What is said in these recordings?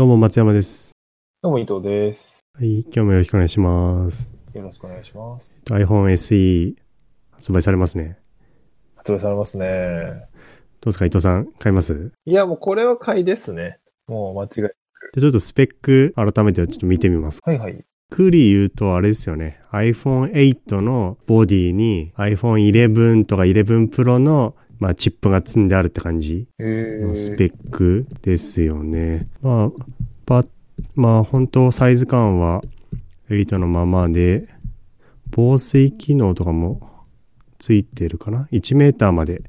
どうも松山です。どうも伊藤です。はい、今日もよろしくお願いします。よろしくお願いします。iPhone SE 発売されますね。発売されますね。どうですか伊藤さん、買います？いや、もうこれは買いですね。もう間違い。でちょっとスペック改めてちょっと見てみます。はいはい。クリ言うとあれですよね。iPhone8 のボディに iPhone11 とか11 Pro のまあチップが積んであるって感じえー、スペックですよね。まあ、ば、まあ本当サイズ感は8のままで、防水機能とかもついてるかな ?1 メーターまで、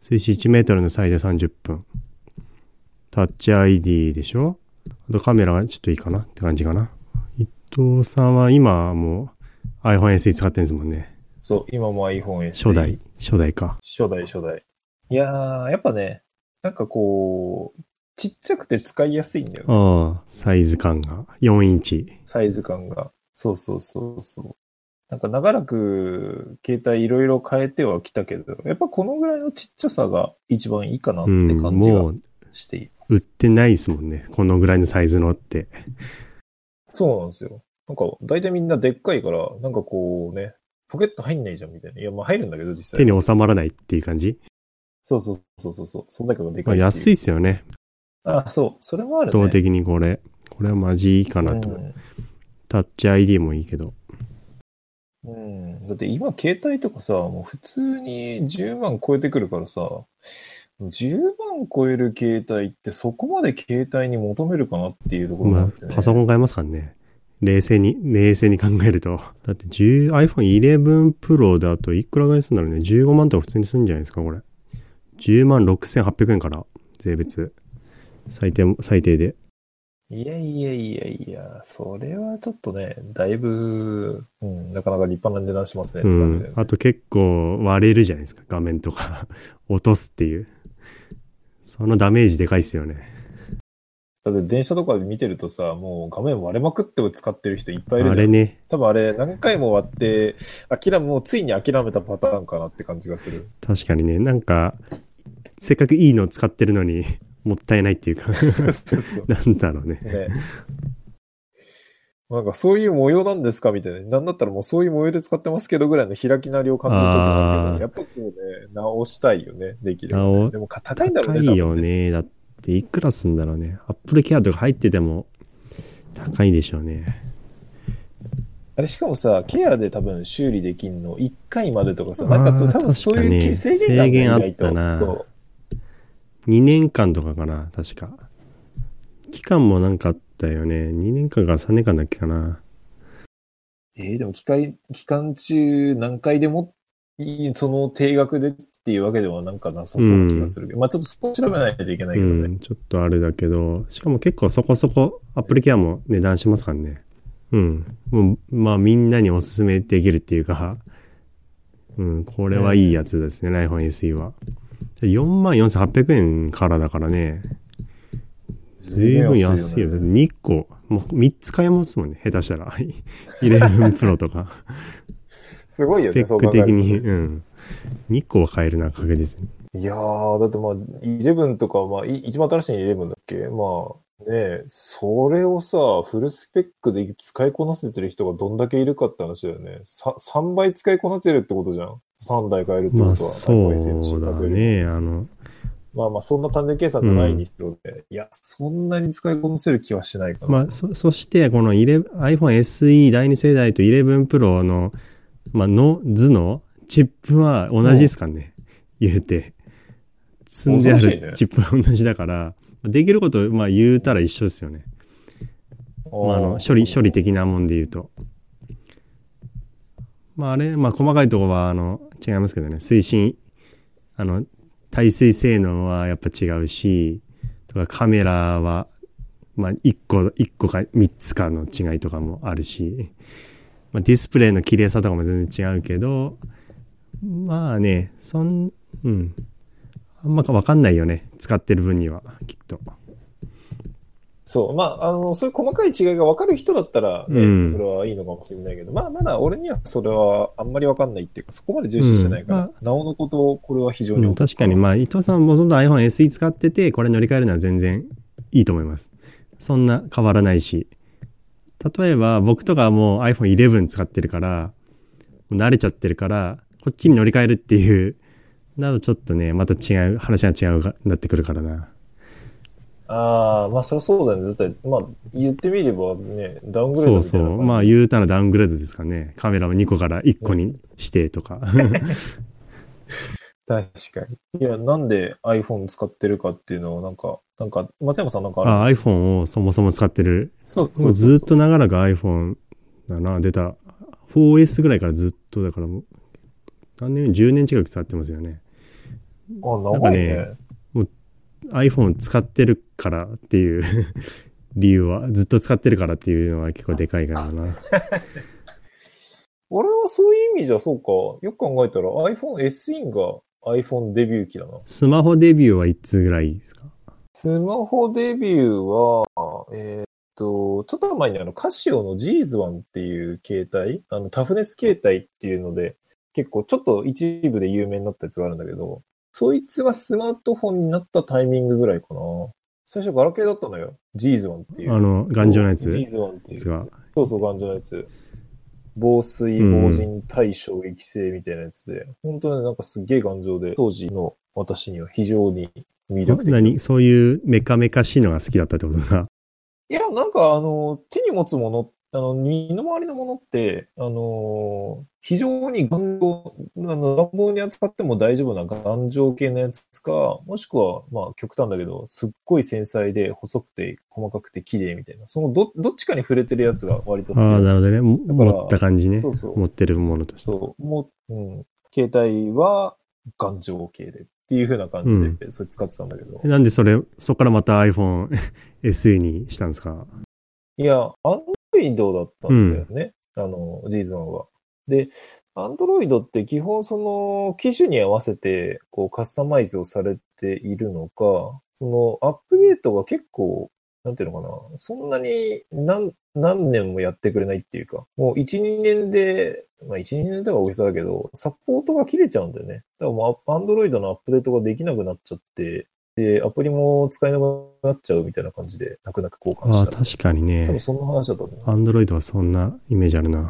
水深1メートルの最大30分。タッチ ID でしょ？あとカメラがちょっといいかなって感じかな。伊藤さんは今はもう iPhone SE 使ってるんですもんね。そう、今も iPhone S。初代。。初代か。初代、初代。いやー、やっぱね、なんかこう、ちっちゃくて使いやすいんだよね。ああ、サイズ感が4インチ。サイズ感が。そうそうそうそう。なんか長らく携帯いろいろ変えてはきたけど、やっぱこのぐらいのちっちゃさが一番いいかなってうん、感じがしています。売ってないですもんね。このぐらいのサイズのって。そうなんですよ。なんか、大体みんなでっかいから、なんかこうね、ポケット入んないじゃんみたいな。いや、まあ入るんだけど、実際。手に収まらないっていう感じ？そうそうそうそうそう。存在感がでかまあ、いいう。安いっすよね。あ、そう。それもあるね。圧倒的にこれ。これはマジいいかなと。うんタッチ ID もいいけど。うん。だって今、携帯とかさ、もう普通に10万超えてくるからさ、10万超える携帯ってそこまで携帯に求めるかなっていうところがあまって、ねあ、パソコン買えますからね。冷静に、冷静に考えると。だって10 iPhone 11 Pro だといくらぐらいするんだろうね。15万とか普通にするんじゃないですか、これ。10万6800円から、税別。最低、最低で。いやいやいやいや、それはちょっとね、だいぶ、うん、なかなか立派な値段しますね。う。んあと結構割れるじゃないですか、画面とか。落とすっていう。そのダメージでかいっすよね。だって電車とかで見てるとさ、もう画面割れまくって使ってる人いっぱいいるじゃん。あれね。多分あれ何回も割って、諦め、もうついに諦めたパターンかなって感じがする。確かにね、なんか、せっかくいいの使ってるのに、もったいないっていうか、なんだろうね。ね。なんかそういう模様なんですかみたいな。なんだったらもうそういう模様で使ってますけどぐらいの開きなりを感じるときあるけど、やっぱこうね、直したいよね、できれば、ね。直でもか高いんだろうね。高いよね。だって、いくらすんだろうね。アップルケアとか入ってても、高いでしょうね。あれしかもさ、ケアで多分修理できんの1回までとかさ、なんか多分そういう制限があるんだよ制限あったなそう。2年間とかかな、確か。期間もなんかあったよね。2年間から3年間だっけかな。えーでも機械、期間中何回でもその定額でっていうわけではなんかなさそうな気がするけど、まあちょっとそこ調べないといけないうけどね。ん、ちょっとあれだけど、しかも結構そこそこアップルケアも値段しますからね。うん。もう、まあみんなにおすすめできるっていうか、うん、これはいいやつですね、iPhone SE は。44,800円からだからね。ずいぶん安いよ。だって2個、もう3つ買えますもんね、下手したら。11 Pro とか。すごいよね、スペック的に、うん。2個は買えるな、確実に。いやー、だってまあ、11とか、まあ、い一番新しい11だっけ？まあ、ねそれをさ、フルスペックで使いこなせてる人がどんだけいるかって話だよね。さ3倍使いこなせるってことじゃん。3台買えるってことは。まあ、そうだね。あの、まあまあ、そんな単純計算じゃないにしろね、いや、そんなに使いこなせる気はしないかな。まあ、そ、そして、この11 iPhone SE 第2世代と11 Pro の、まあ、の図のチップは同じですかね。言うて。積んであるチップは同じだから、できること、まあ言うたら一緒ですよね。まあ、あの、処理、処理的なもんで言うと。まああれ、まあ細かいところは、あの、違いますけどね。推進、あの、耐水性能はやっぱ違うし、とかカメラは、まあ1個、1個か3つかの違いとかもあるし、まあディスプレイの綺麗さとかも全然違うけど、まあね、そん、うん。あんまわかんないよね。使ってる分には、きっと。そう。まあ、あの、そういう細かい違いが分かる人だったら、ねうんそれはいいのかもしれないけど、まあ、まだ俺にはそれはあんまり分かんないっていうか、そこまで重視してないから、うんなおのこと、これは非常にうん、確かに、まあ、伊藤さんもともと iPhone SE 使ってて、これ乗り換えるのは全然いいと思います。そんな変わらないし。例えば僕とかはもう iPhone 11使ってるから、慣れちゃってるから、こっちに乗り換えるっていう、などちょっとね、また違う、話が違うがなってくるからな。ああ、まあそりゃそうだよね。だって、まあ言ってみればね、ダウングレードそうそう。まあ言うたらダウングレードですかね。カメラを2個から1個にしてとか。確かに。いや、なんで iPhone 使ってるかっていうのをなんか、なんか、松山さんなんかある？あ、iPhone をそもそも使ってる。もそうそううそうずっと長らく iPhone だな、出た。4S ぐらいからずっとだからもう、何年 ?10 年近く使ってますよね。あ、長いね。なんか iPhone 使ってるからっていう 理由は、ずっと使ってるからっていうのは結構でかいからな。俺はそういう意味じゃそうか。よく考えたら iPhone SE が iPhone デビュー機だな。スマホデビューはいつぐらいですか？スマホデビューは、えーっと、ちょっと前にあの、カシオの G's1 っていう携帯、あの、タフネス携帯っていうので、結構ちょっと一部で有名になったやつがあるんだけど、そいつがスマートフォンになったタイミングぐらいかな。最初ガラケーだったのよ。G's1 っていう。あの、頑丈なやつ？G's1 っていう。そうそう、頑丈なやつ。防水、防塵、対衝撃性みたいなやつで、本当になんかすっげえ頑丈で、当時の私には非常に魅力的。何？そういうメカメカしいのが好きだったってことか？いや、なんかあの、手に持つもの、あの、身の回りのものって、あの、非常に頑丈、あの、乱暴に扱っても大丈夫な頑丈系のやつか、もしくは、まあ極端だけど、すっごい繊細で細くて細かくて綺麗みたいな、そのど、どっちかに触れてるやつが割と好きああ、なるほどね。持った感じね。そうそう持ってるものとして。そう、もう、うん、携帯は頑丈系でっていう風な感じで、それ使ってたんだけど。なんでそれ、そこからまた iPhone SE にしたんですか？いや、アンドロイドだったんだよね。あの、ジーズンは。で、アンドロイドって基本その機種に合わせてこうカスタマイズをされているのか、そのアップデートが結構、なんていうのかな、そんなに何何年もやってくれないっていうか、もう1、2年で、まあ1、2年では大げさだけど、サポートが切れちゃうんだよね。だからもうアンドロイドのアップデートができなくなっちゃって、で、アプリも使えなくなっちゃうみたいな感じで、泣く泣く交換ああ、した。確かに多ね分。そんな話だと思う。Android はそんなイメージあるな。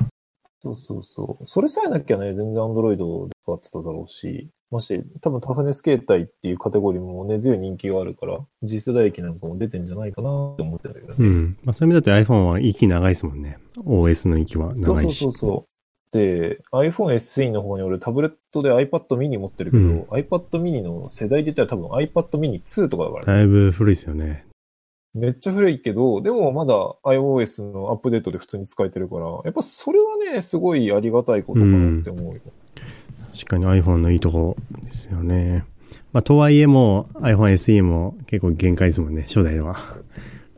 そうそうそう。それさえなきゃね、全然 Android で使ってただろうし、まして、多分タフネス携帯っていうカテゴリーも根強い人気があるから、次世代機なんかも出てんじゃないかなって思ってるんだけどね。うん。まあそういう意味だと iPhone は息長いですもんね。OS の息はそう長いし。そうそうそう。で、iPhone SE の方に俺タブレットで iPad mini 持ってるけど、うん iPad mini の世代で言ったら多分 iPad mini 2とかだからね。だいぶ古いですよね。めっちゃ古いけど、でもまだ iOS のアップデートで普通に使えてるから、やっぱそれはね、すごいありがたいことかなって思うよ。確かに iPhone のいいとこですよね。まあとはいえもう iPhone SE も結構限界ですもんね、初代では。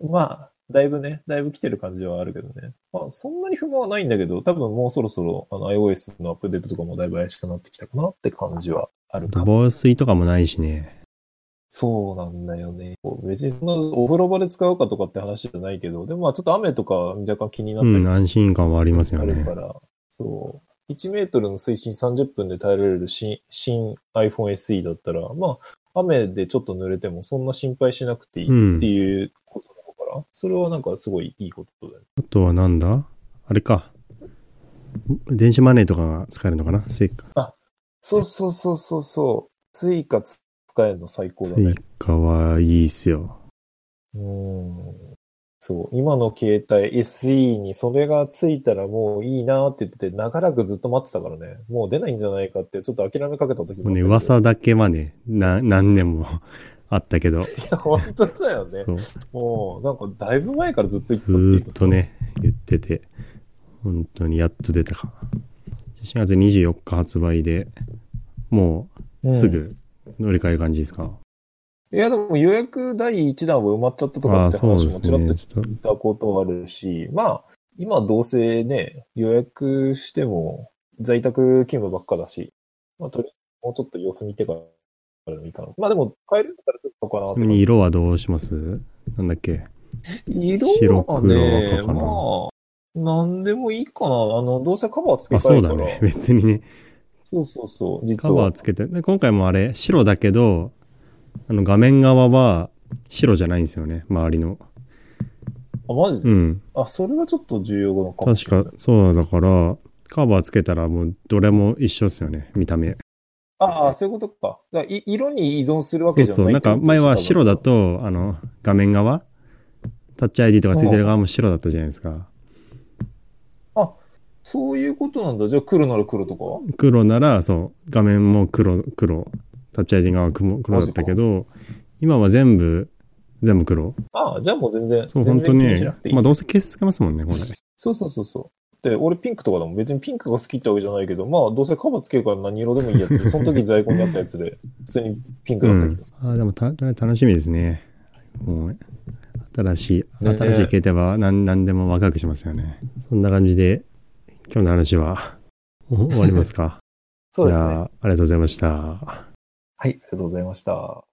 まあ、だいぶね、だいぶ来てる感じはあるけどね。まあ、そんなに不満はないんだけど、多分もうそろそろあの iOS のアップデートとかもだいぶ怪しくなってきたかなって感じはあるかも。防水とかもないしね。そうなんだよね。別にそんなお風呂場で使うかとかって話じゃないけど、でもまあちょっと雨とか若干気になったりうん、安心感はありますよねあるか。ら、そう。1メートルの水深30分で耐えられる新新 iPhone SE だったら、まあ、雨でちょっと濡れてもそんな心配しなくていいっていうことなのから、それはなんかすごいいいことだよね。あとはなんだ？あれか。電子マネーとかが使えるのかな？スイカ。そうそうそうそうそう。スイカ使えるの最高だねスイ。カはいいっすよ。うん。そう。今の携帯 SE にそれがついたらもういいなって言ってて、長らくずっと待ってたからね。もう出ないんじゃないかってちょっと諦めかけた時もね、噂だけはね、な、何年も あったけど。いや、本当だよね。もう、なんかだいぶ前からずっと言ってずたっていうーっとね、言ってて、本当にやっと出たか。4月24日発売で、もうすぐ乗り換える感じですか、いや、でも予約第1弾は埋まっちゃったとかああ、って話もちらっとね。聞ちょっといたことあるし、まあ、今どうせね、予約しても在宅勤務ばっかだし、まあ、とりあえずもうちょっと様子見てからでもいいかな。まあでも、買えるんだったらするのかなちなみに色はどうします？なんだっけ？色は白黒かな？まあ、なんでもいいかな。あの、どうせカバーつけあ、替えるから。そうだね。別にね、そうそうそう。実カバはーつけて。で今回もあれ、白だけど、あの画面側は白じゃないんですよね、周りの。あ、マジ？で、うん。あ、それはちょっと重要なのかも確か、そうだから、カバーつけたらもうどれも一緒っすよね、見た目。ああ、そういうことか。だい色に依存するわそうそう。けじゃないなんか前は白だ。と、あの、画面側？タッチ ID とかついてる側も白だったじゃないですか。あ、そういうことなんだ。じゃあ黒なら黒とか黒なら、そう、画面も黒、黒。タッチ ID 側は黒黒だったけど、今は全部、全部黒。ああ、じゃあもう全然。そう、本当に。まあどうせ消しつけますもんね、これ。そうそうそうそう。で、俺ピンクとかでも別にピンクが好きってわけじゃないけど、まあどうせカバーつけるから何色でもいいやつ。その時在庫にあったやつで、普通にピンクうんだったけどさ。。あーでもた楽しみですね。もう、新しい、ね新しい携帯は何何でもワクワクしますよね。そんな感じで、今日の話はお終わりますか？そうですね。ありがとうございました。はい、ありがとうございました。